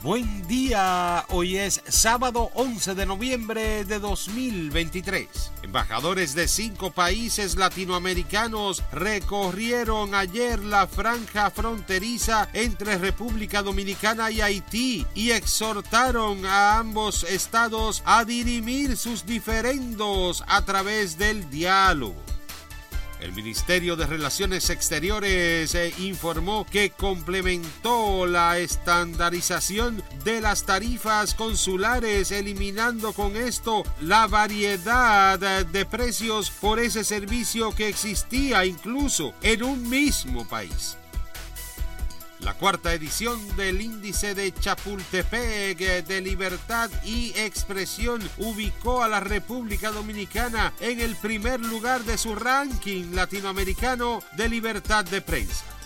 Buen día, hoy es sábado 11 de noviembre de 2023. Embajadores de cinco países latinoamericanos recorrieron ayer la franja fronteriza entre República Dominicana y Haití y exhortaron a ambos estados a dirimir sus diferendos a través del diálogo. El Ministerio de Relaciones Exteriores eh, informó que complementó la estandarización de las tarifas consulares, eliminando con esto la variedad de precios por ese servicio que existía incluso en un mismo país. La cuarta edición del índice de Chapultepec de libertad y expresión ubicó a la República Dominicana en el primer lugar de su ranking latinoamericano de libertad de prensa.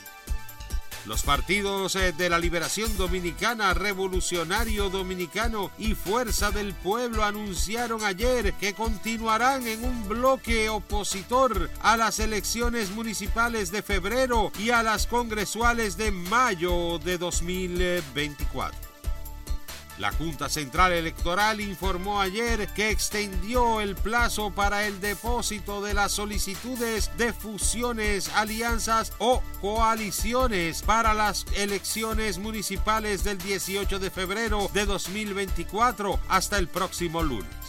Los partidos eh, de la Liberación Dominicana, Revolucionario Dominicano y Fuerza del Pueblo anunciaron ayer que continuarán en un bloque opositor a las elecciones municipales de febrero y a las congresuales de mayo de 2024. La Junta Central Electoral informó ayer que extendió el plazo para el depósito de las solicitudes de fusiones, alianzas o coaliciones para las elecciones municipales del 18 de febrero de 2024 hasta el próximo lunes.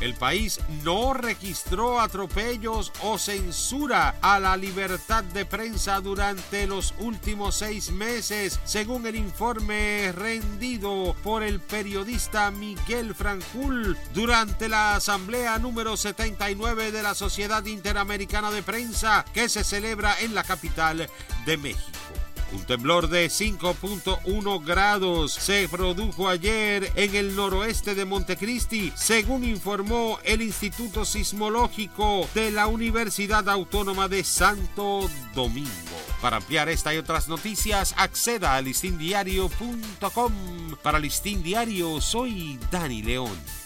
El país no registró atropellos o censura a la libertad de prensa durante los últimos seis meses, según el informe rendido por el periodista Miguel Francul durante la asamblea número 79 de la Sociedad Interamericana de Prensa que se celebra en la capital de México. Un temblor de 5.1 grados se produjo ayer en el noroeste de Montecristi, según informó el Instituto Sismológico de la Universidad Autónoma de Santo Domingo. Para ampliar esta y otras noticias, acceda a listindiario.com. Para Listín Diario, soy Dani León.